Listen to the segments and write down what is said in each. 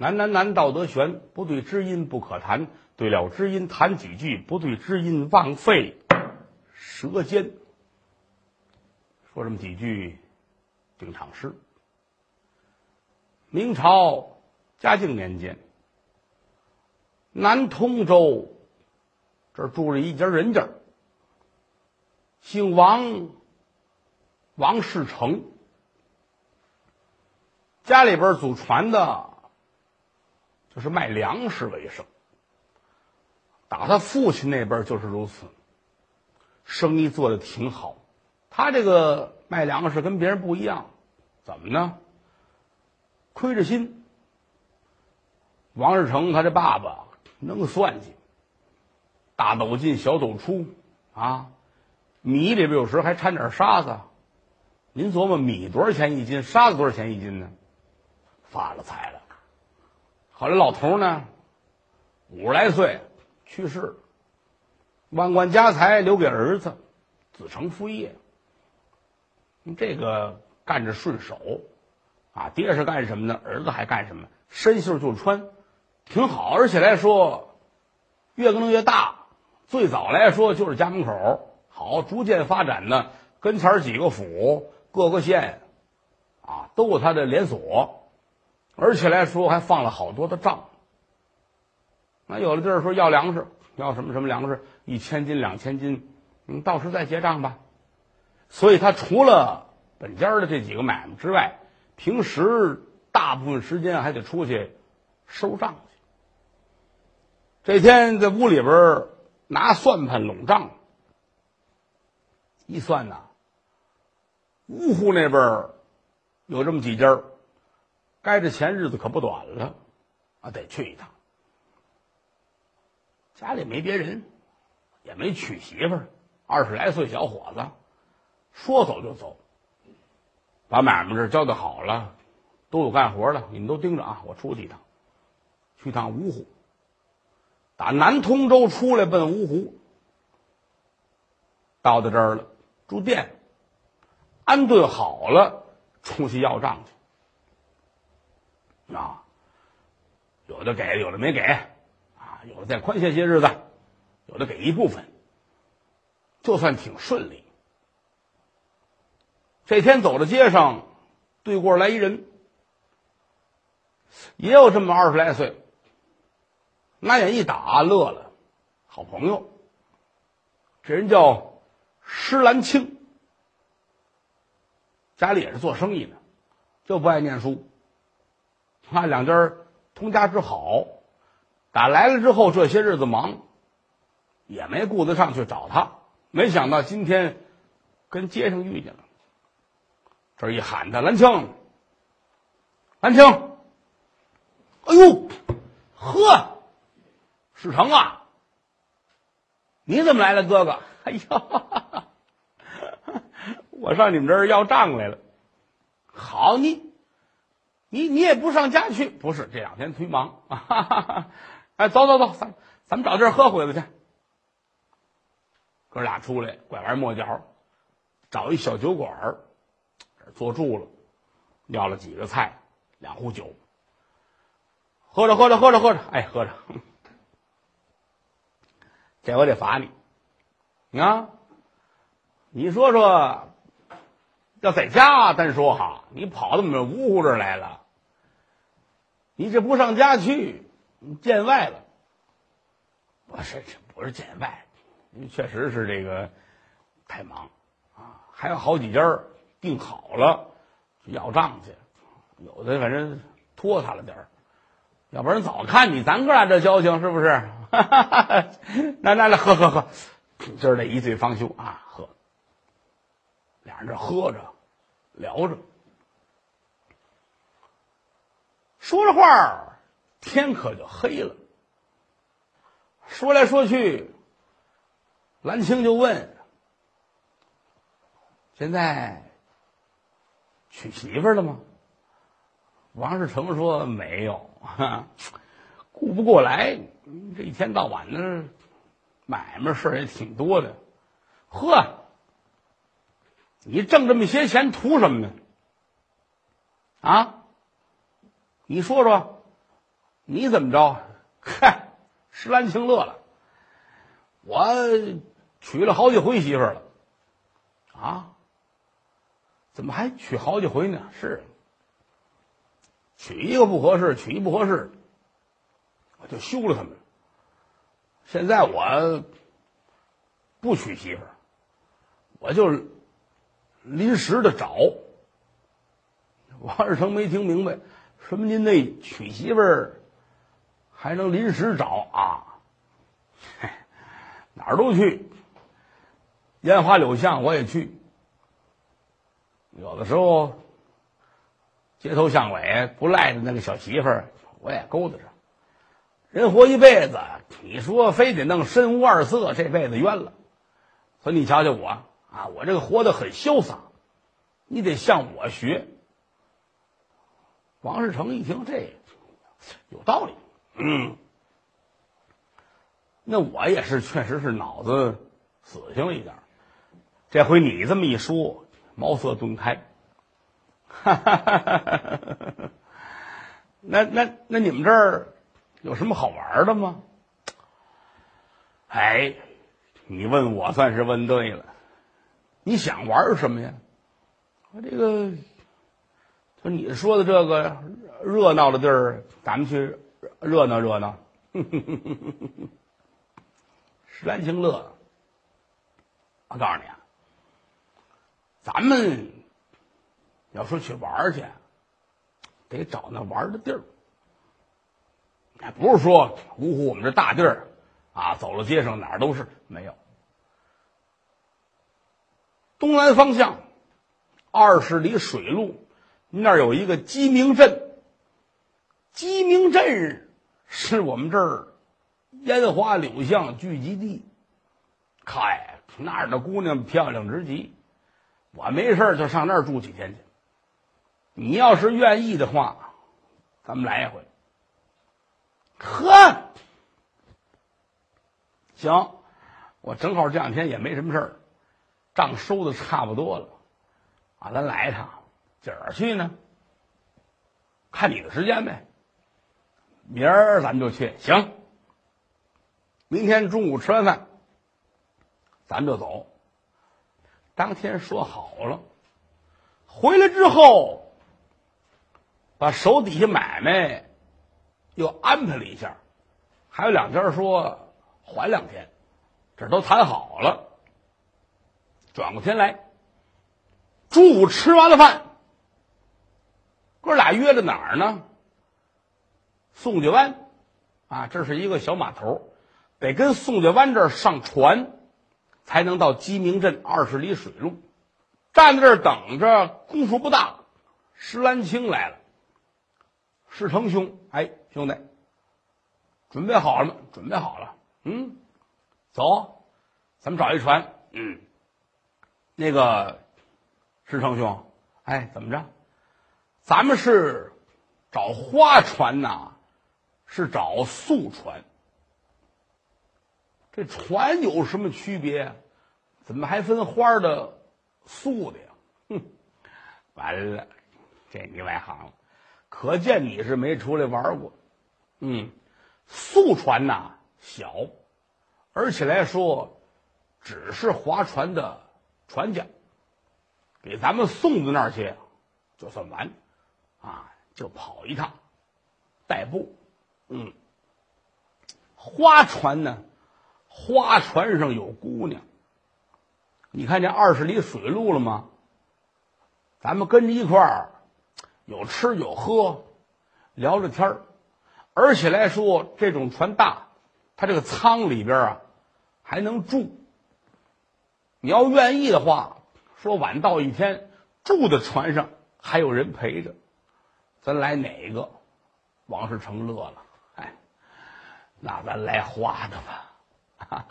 难难难，道德悬，不对知音不可谈。对了知音谈几句，不对知音枉费舌尖。说这么几句定场诗。明朝嘉靖年间，南通州这儿住着一家人家，姓王，王世成。家里边祖传的，是卖粮食为生。打他父亲那辈就是如此，生意做的挺好。他这个卖粮食跟别人不一样，怎么呢？亏着心。王世成他这爸爸能算计，大斗进小斗出啊，米里边有时还掺点沙子。您琢磨米多少钱一斤，沙子多少钱一斤呢？发了财了。后来老头呢，五十来岁。去世，万贯家财留给儿子，子承父业。这个干着顺手，啊，爹是干什么的，儿子还干什么，身袖就穿，挺好。而且来说，越更越大。最早来说就是家门口，好，逐渐发展呢，跟前几个府、各个县，啊，都有他的连锁，而且来说还放了好多的账。那有的地儿说要粮食，要什么什么粮食，一千斤、两千斤，你到时再结账吧。所以他除了本家的这几个买卖之外，平时大部分时间还得出去收账去。这天在屋里边拿算盘拢账，一算呐，芜湖那边有这么几家，该着钱日子可不短了，啊，得去一趟。家里没别人，也没娶媳妇儿，二十来岁小伙子，说走就走。把买卖这交代好了，都有干活的，你们都盯着啊！我出去一趟，去趟芜湖。打南通州出来奔芜湖，到到这儿了，住店，安顿好了，出去要账去。啊，有的给，有的没给。啊有的再宽限些日子，有的给一部分，就算挺顺利。这天走到街上，对过来一人，也有这么二十来岁，拿眼一打，乐了，好朋友。这人叫施兰青，家里也是做生意的，就不爱念书。他两家通家之好。打来了之后，这些日子忙，也没顾得上去找他。没想到今天跟街上遇见了，这一喊他兰青，兰青，哎呦，呵，世成啊，你怎么来了，哥哥？哎呀，我上你们这儿要账来了。好，你，你你也不上家去？不是，这两天忒忙啊。哎，走走走，咱咱们找地儿喝会子去。哥俩出来，拐弯抹角，找一小酒馆，这坐住了，要了几个菜，两壶酒，喝着喝着喝着喝着，哎，喝着，这回得罚你，啊，你说说，要在家单说哈，你跑到我们芜湖这来了，你这不上家去？见外了，不是这不是见外，确实是这个太忙啊，还有好几家订好了要账去，有的反正拖沓了点儿，要不然早看你咱哥俩这交情是不是？来来来，喝喝喝，今儿得一醉方休啊，喝。俩人这喝着聊着，说着话天可就黑了。说来说去，兰青就问：“现在娶媳妇了吗？”王世成说：“没有，顾不过来。这一天到晚的买卖事也挺多的。呵，你挣这么些钱图什么呢？啊？你说说。”你怎么着？嗨，石兰清乐了，我娶了好几回媳妇了，啊？怎么还娶好几回呢？是，娶一个不合适，娶一不合适，我就休了他们。现在我不娶媳妇，我就临时的找。王世成没听明白，什么您那娶媳妇儿还能临时找啊？哪儿都去，烟花柳巷我也去。有的时候街头巷尾不赖的那个小媳妇儿，我也勾搭着。人活一辈子，你说非得弄身无二色，这辈子冤了。所以你瞧瞧我啊，我这个活得很潇洒，你得向我学。王世成一听这有道理，嗯，那我也是确实是脑子死性了一点。这回你这么一说，茅塞顿开。哈哈哈哈哈哈！那那那你们这儿？有什么好玩的吗？哎，你问我算是问对了。你想玩什么呀？我这个，就你说的这个热闹的地儿，咱们去热闹热闹。石兰清乐，我告诉你啊，咱们要说去玩去，得找那玩的地儿。不是说芜湖我们这大地儿啊，走了街上哪儿都是没有。东南方向二十里水路，那儿有一个鸡鸣镇。鸡鸣镇是我们这儿烟花柳巷聚集地。嗨，那儿的姑娘漂亮之极，我没事就上那儿住几天去。你要是愿意的话，咱们来一回。呵，行，我正好这两天也没什么事儿，账收的差不多了，啊，咱来一趟，今儿去呢？看你的时间呗。明儿咱们就去，行。明天中午吃完饭，咱们就走。当天说好了，回来之后，把手底下买卖。又安排了一下，还有两家说缓两天，这都谈好了。转过天来，中午吃完了饭，哥俩约了哪儿呢？宋家湾，啊，这是一个小码头，得跟宋家湾这儿上船，才能到鸡鸣镇二十里水路。站在这儿等着，功夫不大，石兰青来了。石成兄，哎，兄弟，准备好了吗？准备好了。嗯，走，咱们找一船。嗯，那个石成兄，哎，怎么着？咱们是找花船呐，是找素船？这船有什么区别？怎么还分花的、素的呀？哼，完了，这你外行了。可见你是没出来玩过，嗯，素船呐小，而且来说只是划船的船家，给咱们送到那儿去就算完，啊，就跑一趟，代步，嗯，花船呢，花船上有姑娘，你看这二十里水路了吗？咱们跟着一块儿。有吃有喝，聊着天儿，而且来说这种船大，它这个舱里边啊还能住。你要愿意的话，说晚到一天住在船上还有人陪着，咱来哪个？王世成乐了，哎，那咱来花的吧，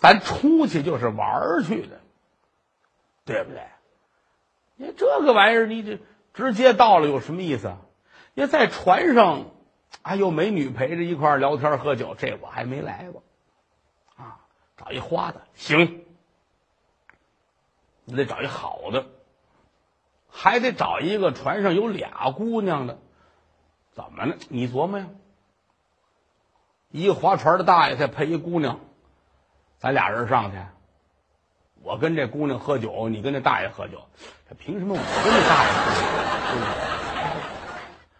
咱出去就是玩儿去的，对不对？你这个玩意儿，你这直接到了有什么意思？因为在船上，还有美女陪着一块儿聊天喝酒，这我还没来过。啊，找一花的行，你得找一好的，还得找一个船上有俩姑娘的，怎么了？你琢磨呀。一个划船的大爷再陪一姑娘，咱俩人上去。我跟这姑娘喝酒，你跟这大爷喝酒，这凭什么我跟这大爷喝酒？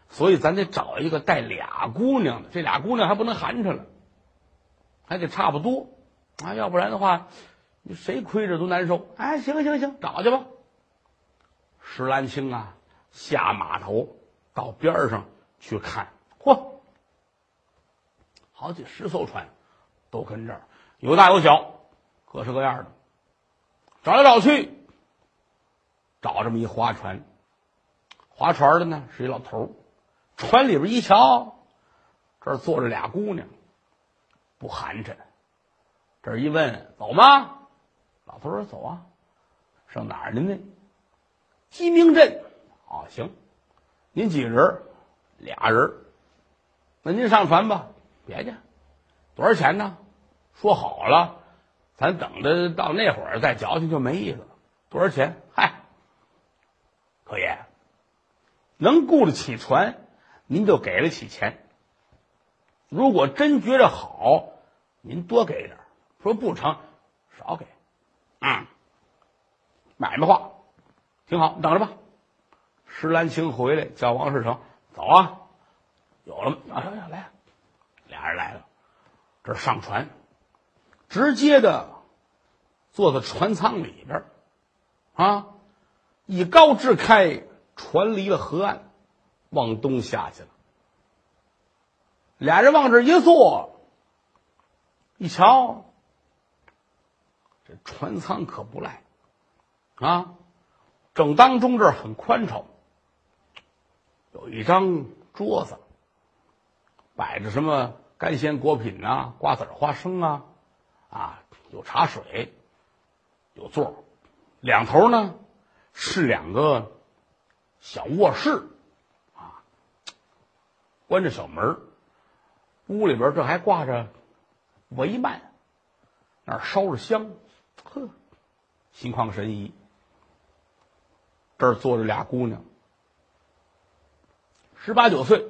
所以咱得找一个带俩姑娘的，这俩姑娘还不能寒碜了，还得差不多啊，要不然的话，谁亏着都难受。哎，行行行，找去吧。石兰青啊，下码头到边上去看，嚯，好几十艘船都跟这儿，有大有小，各式各样的。找来找去，找这么一划船，划船的呢是一老头儿。船里边一瞧，这儿坐着俩姑娘，不寒碜。这一问，走吗？老头说：“走啊，上哪儿去呢？鸡鸣镇。哦，行，您几个人？俩人。那您上船吧。别介，多少钱呢？说好了。”咱等着到那会儿再矫情就没意思了。多少钱？嗨，可以，能雇得起船，您就给得起钱。如果真觉着好，您多给点说不成，少给。嗯，买卖话挺好，你等着吧。石兰青回来叫王世成走啊，有了吗？啊，来，俩人来了，这上船。直接的坐在船舱里边啊，一高支开，船离了河岸，往东下去了。俩人往这一坐，一瞧，这船舱可不赖啊！正当中这儿很宽敞，有一张桌子，摆着什么干鲜果品啊，瓜子花生啊。啊，有茶水，有座两头呢是两个小卧室，啊，关着小门屋里边这还挂着帷幔，那儿烧着香，呵，心旷神怡。这儿坐着俩姑娘，十八九岁。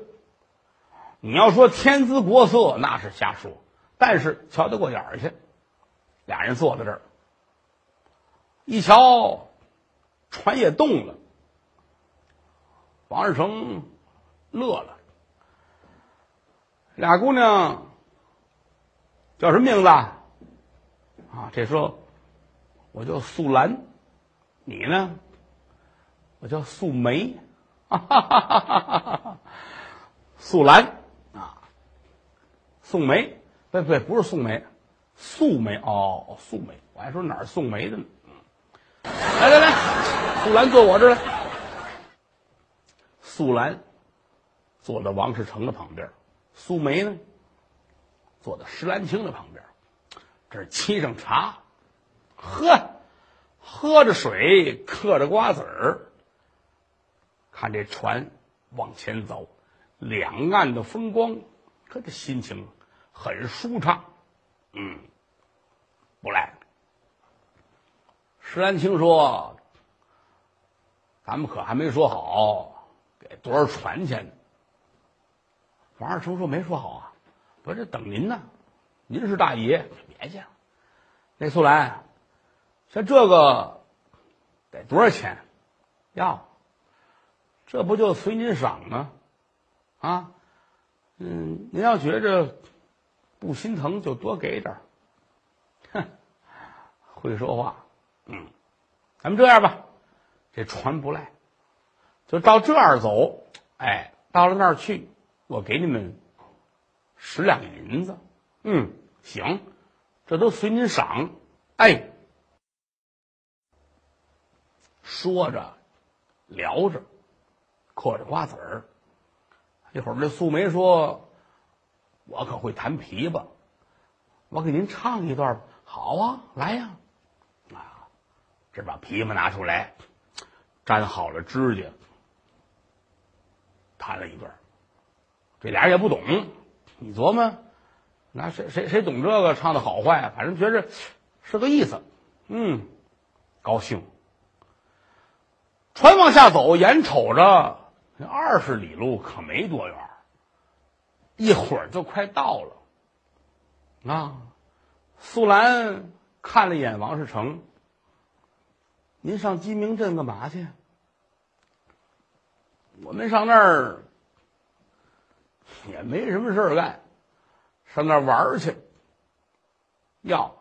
你要说天姿国色，那是瞎说，但是瞧得过眼儿去。俩人坐在这儿，一瞧，船也动了。王世成乐了。俩姑娘叫什么名字？啊，啊这说我叫素兰，你呢？我叫素梅。哈哈哈哈哈！素兰啊，宋梅，不不不是宋梅。素梅哦，素梅，我还说哪儿宋梅的呢？来来来，素兰坐我这儿来。素兰坐在王世成的旁边，素梅呢坐在石兰青的旁边。这沏上茶，喝，喝着水，嗑着瓜子儿，看这船往前走，两岸的风光，可这心情很舒畅。嗯。不赖。石兰青说：“咱们可还没说好给多少船钱呢。”王二成说：“没说好啊，不是等您呢。您是大爷，别介。那素兰，像这个得多少钱？要，这不就随您赏吗？啊，嗯，您要觉着不心疼，就多给点儿。”哼，会说话，嗯，咱们这样吧，这船不赖，就到这儿走，哎，到了那儿去，我给你们十两银子，嗯，行，这都随您赏，哎，说着，聊着，嗑着瓜子儿，一会儿这素梅说：“我可会弹琵琶，我给您唱一段吧。”好啊，来呀！啊，这把琵琶拿出来，粘好了指甲，弹了一段。这俩人也不懂，你琢磨，那谁谁谁懂这个唱的好坏？啊反正觉着是个意思。嗯，高兴。船往下走，眼瞅着那二十里路可没多远一会儿就快到了。啊，素兰看了一眼王世成，您上鸡鸣镇干嘛去？我们上那儿也没什么事儿干，上那儿玩儿去。要，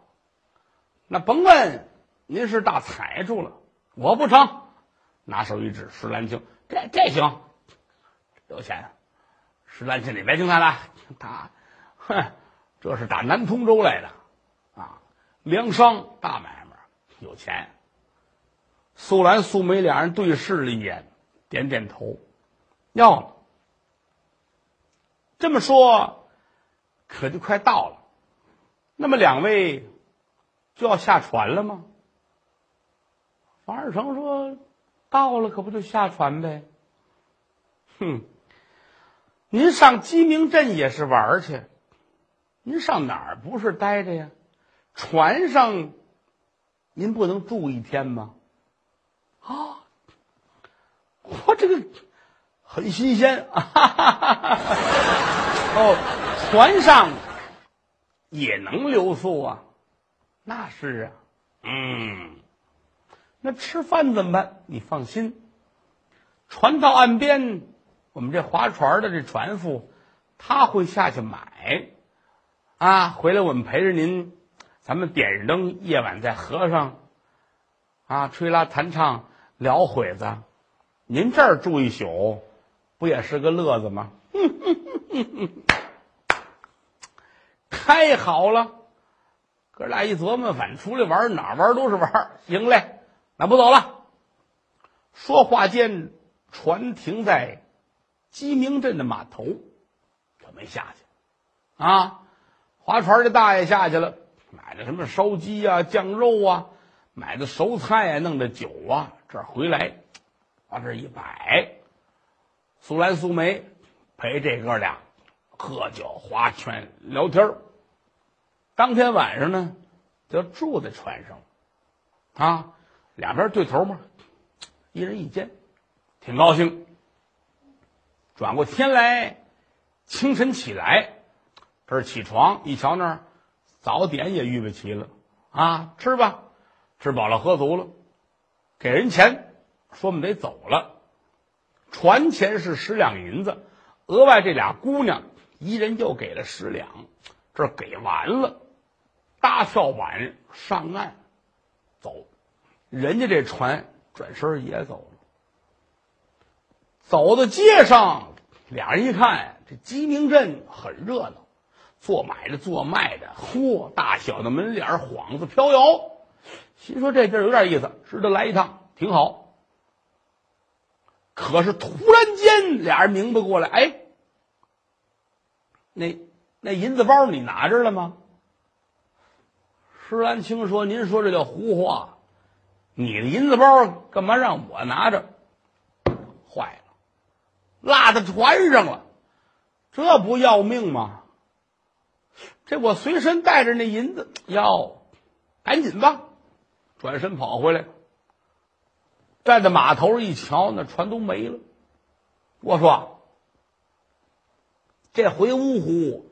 那甭问您是大财主了，我不成。拿手一指石兰青，这这行，有钱。石兰青，你别听他的，他，哼，这是打南通州来的，啊，粮商大买卖，有钱。素兰、素梅两人对视了一眼，点点头。要了，这么说，可就快到了。那么两位就要下船了吗？王二成说：“到了，可不就下船呗。”哼，您上鸡鸣镇也是玩去，您上哪儿不是待着呀？船上，您不能住一天吗？啊，我这个很新鲜啊！哦，船上。也能留宿啊，那是啊，嗯，那吃饭怎么办？你放心，船到岸边，我们这划船的这船夫他会下去买，啊，回来我们陪着您，咱们点着灯，夜晚在河上，啊，吹拉弹唱聊会子，您这儿住一宿，不也是个乐子吗？太好了，哥俩一琢磨，反正出来玩哪玩都是玩行嘞，那不走了。说话间，船停在鸡鸣镇的码头，可没下去。啊，划船的大爷下去了，买的什么烧鸡啊、酱肉啊，买的熟菜啊，弄的酒啊，这回来往这一摆，苏兰、苏梅陪这哥俩喝酒、划拳、聊天当天晚上呢，就住在船上，啊，两边对头嘛，一人一间，挺高兴。转过天来，清晨起来，这儿起床一瞧那儿，早点也预备齐了，啊，吃吧，吃饱了喝足了，给人钱，说我们得走了，船钱是十两银子，额外这俩姑娘一人又给了十两，这给完了。搭跳板上岸，走，人家这船转身也走了。走到街上，俩人一看，这鸡鸣镇很热闹，做买的、做卖的，嚯，大小的门脸幌子飘摇，心说这地儿有点意思，值得来一趟，挺好。可是突然间，俩人明白过来，哎，那那银子包你拿着了吗？施兰青说：“您说这叫胡话，你的银子包干嘛让我拿着？坏了，落在船上了，这不要命吗？这我随身带着那银子，要赶紧吧，转身跑回来，站在码头一瞧，那船都没了。我说，这回芜湖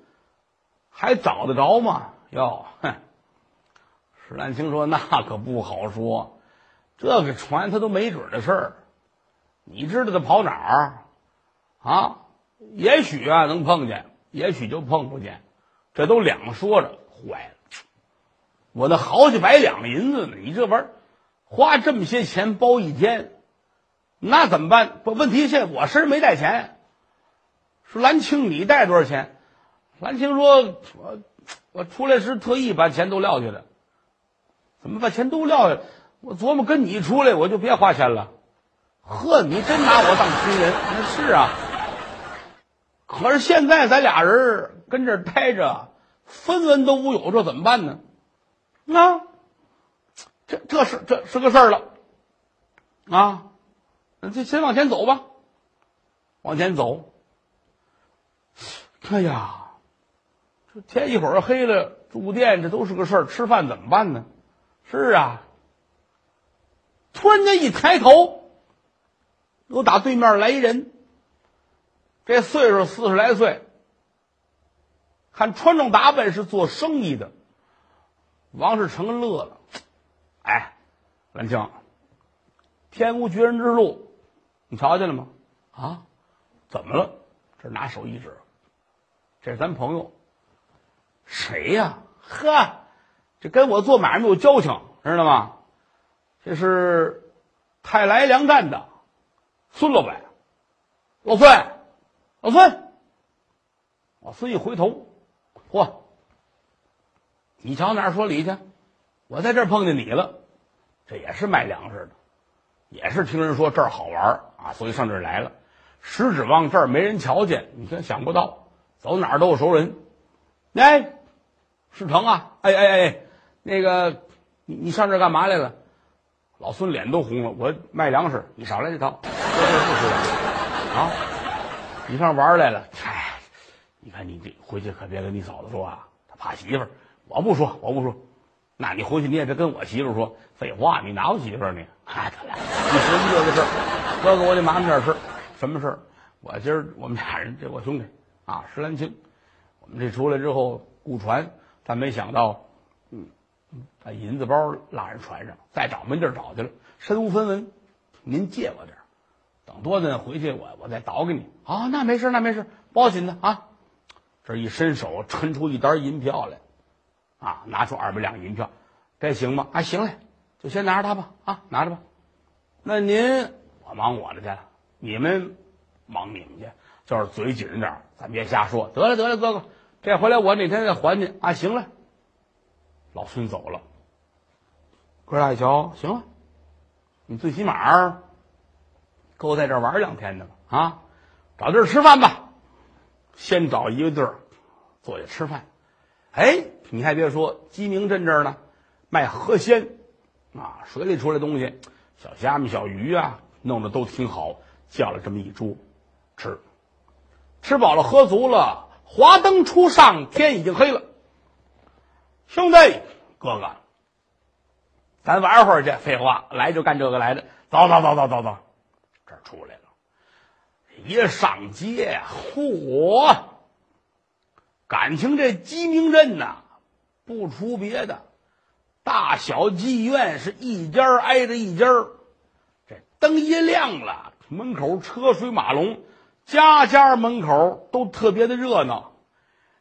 还找得着吗？哟，哼！”石兰青说：“那可不好说，这个船他都没准的事儿，你知道他跑哪儿啊？也许啊能碰见，也许就碰不见，这都两说着。坏了，我那好几百两银子呢，你这玩意儿花这么些钱包一天，那怎么办？不，问题现我身上没带钱。说兰青，你带多少钱？兰青说：我我出来时特意把钱都撂下的。”怎么把钱都撂下？我琢磨跟你出来，我就别花钱了。呵，你真拿我当亲人？那是啊。可是现在咱俩人跟这儿待着，分文都无有，这怎么办呢？啊，这这是这是个事儿了。啊，那就先往前走吧。往前走。哎呀，这天一会儿黑了，住店这都是个事儿。吃饭怎么办呢？是啊，突然间一抬头，又打对面来一人。这岁数四十来岁，看穿着打扮是做生意的。王世成乐了，哎，兰青，天无绝人之路，你瞧见了吗？啊，怎么了？这拿手一指，这是咱朋友，谁呀？呵，这跟我做买卖有交情，知道吗？这是泰来粮站的孙老板，老孙，老孙，老孙一回头，嚯！你瞧哪儿说理去？我在这儿碰见你了，这也是卖粮食的，也是听人说这儿好玩啊，所以上这儿来了。实指望这儿没人瞧见，你看想不到，走哪儿都有熟人。哎，世成啊，哎哎哎，那个你你上这干嘛来了？老孙脸都红了，我卖粮食，你少来这套，不是啊？你上玩来了？嗨，你看你这回去可别跟你嫂子说啊，她怕媳妇儿。我不说，我不说，那你回去你也别跟我媳妇说。废话，你哪有媳妇儿你？哎，得了，你说这个事儿，哥哥，我得麻烦点事儿。什么事儿？我今儿我们俩人，这我兄弟啊，石兰青，我们这出来之后雇船，但没想到，嗯，把银子包落人船上，再找没地儿找去了，身无分文。您借我点儿，等多呢回去我我再倒给你。啊，那没事，那没事，包紧的啊。这一伸手，抻出一沓银票来。啊，拿出二百两银票，这行吗？啊，行嘞，就先拿着它吧。啊，拿着吧。那您我忙我的去了，你们忙你们去，就是嘴紧着点咱别瞎说。得了得了，哥哥，这回来我哪天再还你。啊，行了。老孙走了。哥俩一瞧，行了，你最起码够在这玩两天的了啊！找地儿吃饭吧，先找一个地儿坐下吃饭。哎，你还别说，鸡鸣镇这儿呢，卖河鲜，啊，水里出来东西，小虾米、小鱼啊，弄得都挺好。叫了这么一桌，吃，吃饱了，喝足了，华灯初上，天已经黑了。兄弟，哥哥，咱玩会儿去。废话，来就干这个来的。走走走走走走，这出来了，一上街呀，嚯！感情这鸡鸣镇呐，不出别的，大小妓院是一家挨着一家这灯一亮了，门口车水马龙，家家门口都特别的热闹。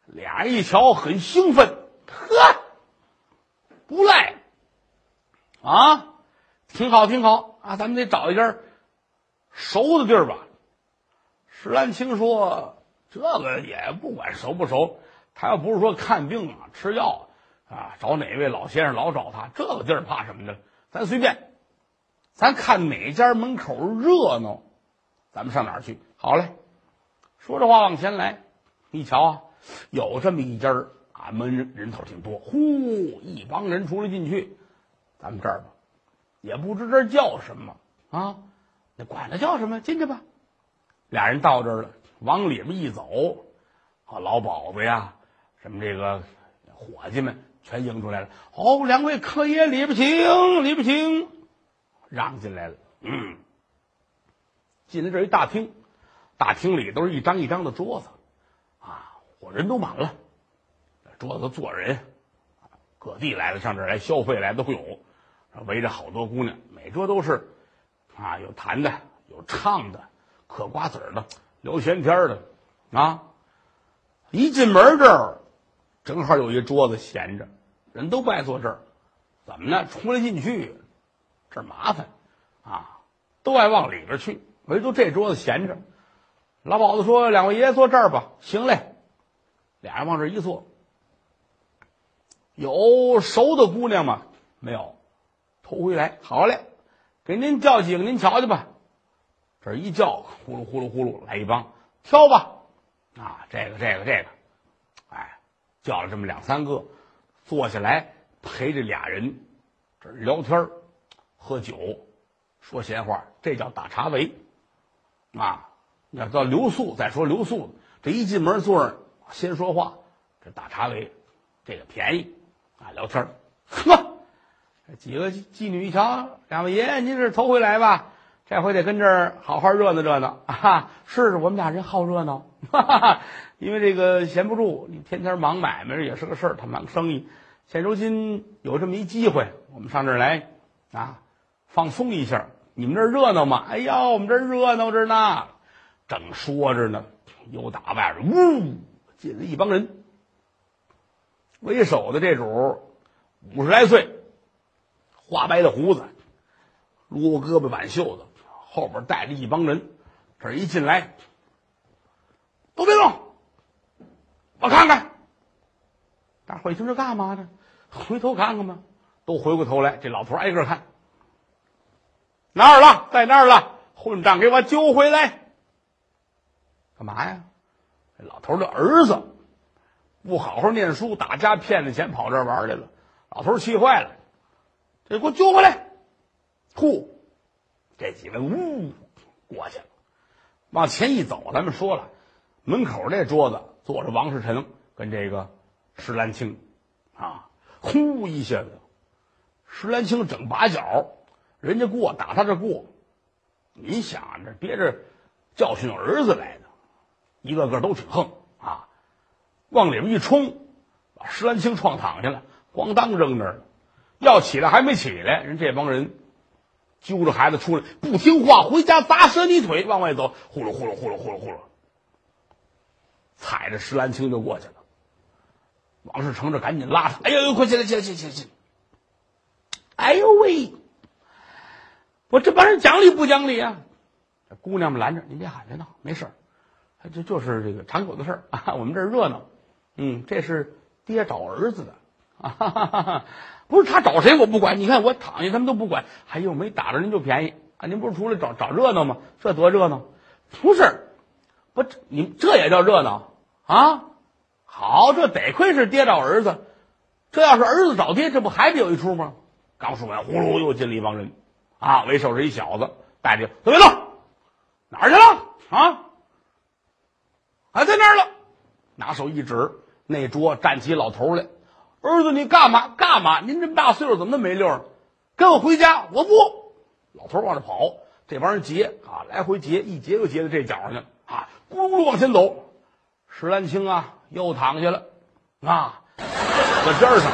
俩人一瞧很兴奋，呵，不赖。啊，挺好挺好。啊，咱们得找一家熟的地儿吧。石兰青说。这个也不管熟不熟，他要不是说看病啊、吃药啊，找哪位老先生老找他，这个地儿怕什么呢？咱随便，咱看哪家门口热闹，咱们上哪儿去？好嘞，说着话往前来，一瞧啊，有这么一家啊，门人人头挺多，呼，一帮人出来进去，咱们这儿吧，也不知这叫什么啊，那管他叫什么，进去吧。俩人到这儿了。往里面一走，啊，老鸨子呀，什么这个伙计们全迎出来了。哦，两位客爷，里边请，里边请，让进来了。嗯，进来这一大厅，大厅里都是一张一张的桌子，啊，伙人都满了。桌子坐人，各地来的上这儿来消费来都有，围着好多姑娘，每桌都是，啊，有弹的，有唱的，嗑瓜子的。聊闲天的，啊！一进门这儿，正好有一桌子闲着，人都不爱坐这儿，怎么呢？出来进去，这麻烦，啊，都爱往里边去，唯独这桌子闲着。老鸨子说：“两位爷坐这儿吧。”行嘞，俩人往这一坐。有熟的姑娘吗？没有，头回来。好嘞，给您叫几个，您瞧瞧吧。这一叫，呼噜呼噜呼噜来一帮，挑吧，啊，这个这个这个，哎，叫了这么两三个，坐下来陪着俩人，这聊天喝酒，说闲话，这叫打茶围，啊，要叫留宿，再说留宿，这一进门坐着先说话，这打茶围，这个便宜，啊，聊天呵，几个妓女一瞧，两位爷，您是头回来吧？这回得跟这儿好好热闹热闹啊！是我们俩人好热闹，哈哈哈。因为这个闲不住，你天天忙买卖也是个事儿，他忙生意。现如今有这么一机会，我们上这儿来啊，放松一下。你们这儿热闹吗？哎呦，我们这儿热闹着呢。正说着呢，又打外边呜进来一帮人。为首的这主五十来岁，花白的胡子，撸胳膊挽袖子。后边带着一帮人，这一进来，都别动，我看看。大伙一听这干嘛呢？回头看看吧。都回过头来，这老头挨个看，哪儿了？在那儿了？混账，给我揪回来！干嘛呀？这老头的儿子不好好念书，打家骗子钱，跑这玩来了。老头气坏了，这给我揪回来！呼！这几位呜过去了，往前一走，咱们说了，门口这桌子坐着王世臣跟这个石兰青，啊，呼一下子，石兰青整把脚，人家过打他这过，你想着憋着教训儿子来的，一个个都挺横啊，往里边一冲，把石兰青撞躺下了，咣当扔那儿了，要起来还没起来，人这帮人。揪着孩子出来，不听话，回家砸折你腿，往外走，呼噜呼噜呼噜呼噜呼噜，踩着石兰青就过去了。王世成这赶紧拉他，哎呦呦，快起来起来起来起来！哎呦喂，我这帮人讲理不讲理啊？姑娘们拦着，您别喊别闹，没事儿这就是这个常有的事儿啊。我们这热闹，嗯，这是爹找儿子的啊。不是他找谁我不管，你看我躺下他们都不管。哎呦，没打着您就便宜啊！您不是出来找找热闹吗？这多热闹！不是，不，你这也叫热闹啊？好，这得亏是爹找儿子，这要是儿子找爹，这不还得有一出吗？刚说完，呼噜又进了一帮人，啊，为首是一小子，带着都别动，哪儿去了啊？还在那儿了，拿手一指，那桌站起老头来。儿子，你干嘛干嘛？您这么大岁数，怎么那么没溜儿？跟我回家！我不。老头往这跑，这帮人劫啊，来回劫，一劫又劫到这角上去了啊，咕噜噜往前走。石兰青啊，又躺下了啊，搁边上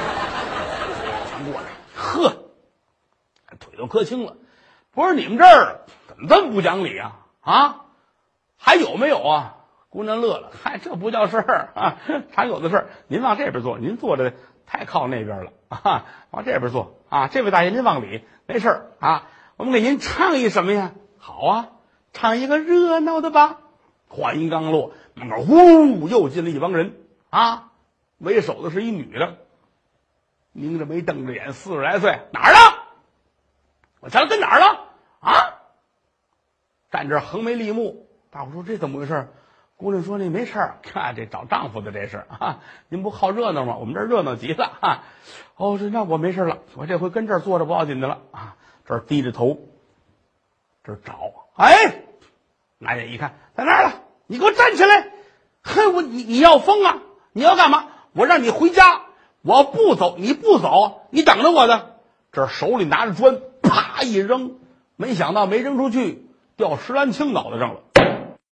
全过来，呵，腿都磕青了。不是你们这儿怎么这么不讲理啊？啊，还有没有啊？姑娘乐了，嗨，这不叫事儿啊，常有的事儿。您往这边坐，您坐着。太靠那边了啊！往这边坐啊！这位大爷，您往里，没事儿啊。我们给您唱一什么呀？好啊，唱一个热闹的吧。话音刚落，门口呼又进了一帮人啊！为首的是一女的，拧着眉瞪着眼，四十来岁，哪儿了？我瞧跟哪儿了啊？站这横眉立目，大伙说这怎么回事？姑娘说：“那没事儿，看这找丈夫的这是啊，您不好热闹吗？我们这热闹极了啊！哦，这那我没事了，我这回跟这儿坐着不要紧的了啊！这儿低着头，这儿找，哎，拿眼一看，在那儿了，你给我站起来！嘿，我你你要疯啊？你要干嘛？我让你回家，我不走，你不走，你等着我的。这手里拿着砖，啪一扔，没想到没扔出去，掉石兰青脑袋上了。”